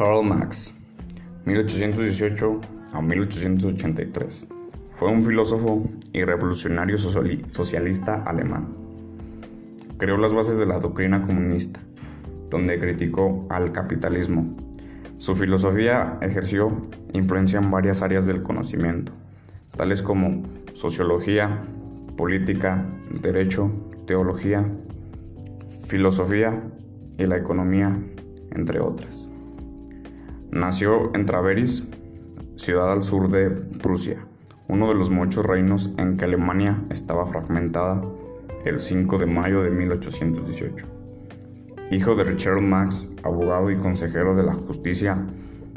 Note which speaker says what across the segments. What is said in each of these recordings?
Speaker 1: Karl Marx, 1818 a 1883, fue un filósofo y revolucionario socialista alemán. Creó las bases de la doctrina comunista, donde criticó al capitalismo. Su filosofía ejerció influencia en varias áreas del conocimiento, tales como sociología, política, derecho, teología, filosofía y la economía, entre otras. Nació en Traveris, ciudad al sur de Prusia, uno de los muchos reinos en que Alemania estaba fragmentada el 5 de mayo de 1818. Hijo de Richard Max, abogado y consejero de la justicia,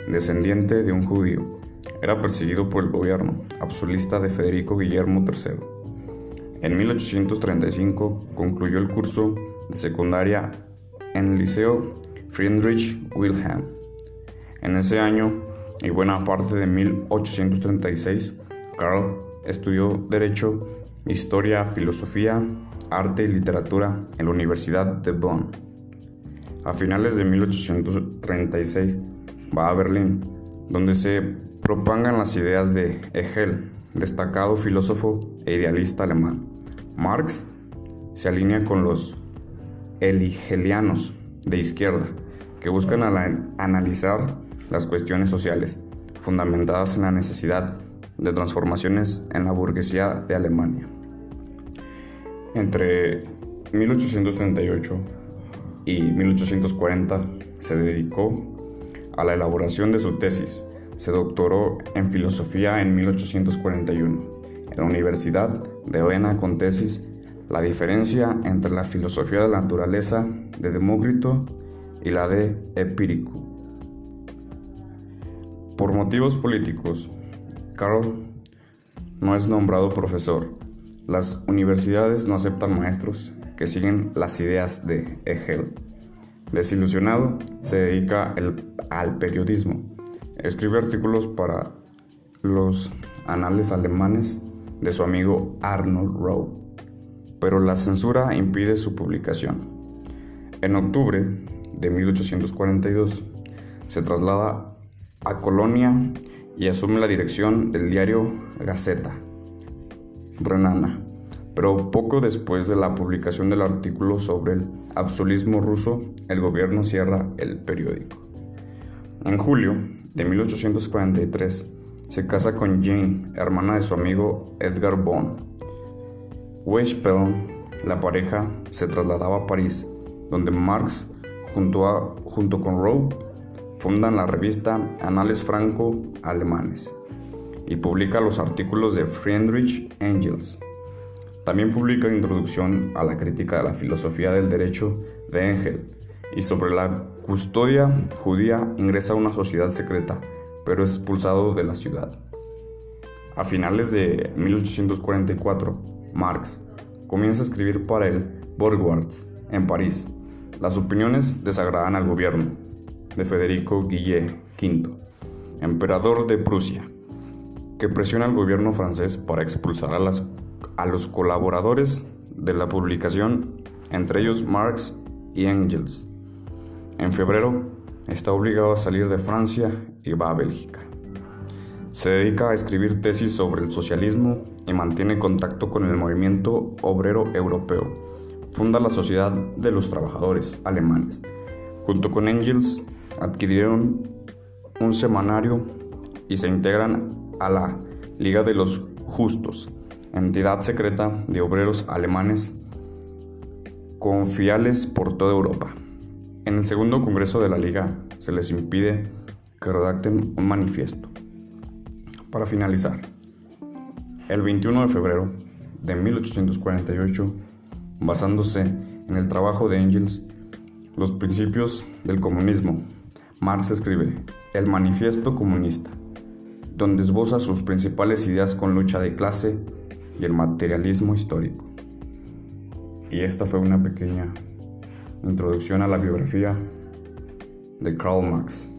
Speaker 1: descendiente de un judío, era perseguido por el gobierno absolutista de Federico Guillermo III. En 1835 concluyó el curso de secundaria en el Liceo Friedrich Wilhelm en ese año y buena parte de 1836, Karl estudió Derecho, Historia, Filosofía, Arte y Literatura en la Universidad de Bonn. A finales de 1836 va a Berlín, donde se propagan las ideas de Hegel, destacado filósofo e idealista alemán. Marx se alinea con los eligelianos de izquierda, que buscan analizar las cuestiones sociales, fundamentadas en la necesidad de transformaciones en la burguesía de Alemania. Entre 1838 y 1840 se dedicó a la elaboración de su tesis. Se doctoró en filosofía en 1841 en la Universidad de Elena con tesis La diferencia entre la filosofía de la naturaleza de Demócrito y la de Epírico. Por motivos políticos, Carl no es nombrado profesor. Las universidades no aceptan maestros que siguen las ideas de Hegel. Desilusionado, se dedica al periodismo. Escribe artículos para los anales alemanes de su amigo Arnold Rowe, pero la censura impide su publicación. En octubre de 1842 se traslada a Colonia y asume la dirección del diario Gaceta Renana. Pero poco después de la publicación del artículo sobre el absolutismo ruso, el gobierno cierra el periódico. En julio de 1843 se casa con Jane, hermana de su amigo Edgar Bonn. Weishpel, la pareja, se trasladaba a París, donde Marx, junto, a, junto con Rowe, fundan la revista Anales Franco-Alemanes y publica los artículos de Friedrich Engels. También publica Introducción a la crítica de la filosofía del derecho de Engel y sobre la custodia judía ingresa a una sociedad secreta, pero es expulsado de la ciudad. A finales de 1844, Marx comienza a escribir para el Borgwarts en París. Las opiniones desagradan al gobierno, de Federico Guillet V, emperador de Prusia, que presiona al gobierno francés para expulsar a, las, a los colaboradores de la publicación, entre ellos Marx y Engels. En febrero está obligado a salir de Francia y va a Bélgica. Se dedica a escribir tesis sobre el socialismo y mantiene contacto con el movimiento obrero europeo. Funda la Sociedad de los Trabajadores Alemanes. Junto con Engels adquirieron un semanario y se integran a la Liga de los Justos, entidad secreta de obreros alemanes con fiales por toda Europa. En el segundo congreso de la Liga se les impide que redacten un manifiesto. Para finalizar, el 21 de febrero de 1848, basándose en el trabajo de Engels, los principios del comunismo Marx escribe El Manifiesto Comunista, donde esboza sus principales ideas con lucha de clase y el materialismo histórico. Y esta fue una pequeña introducción a la biografía de Karl Marx.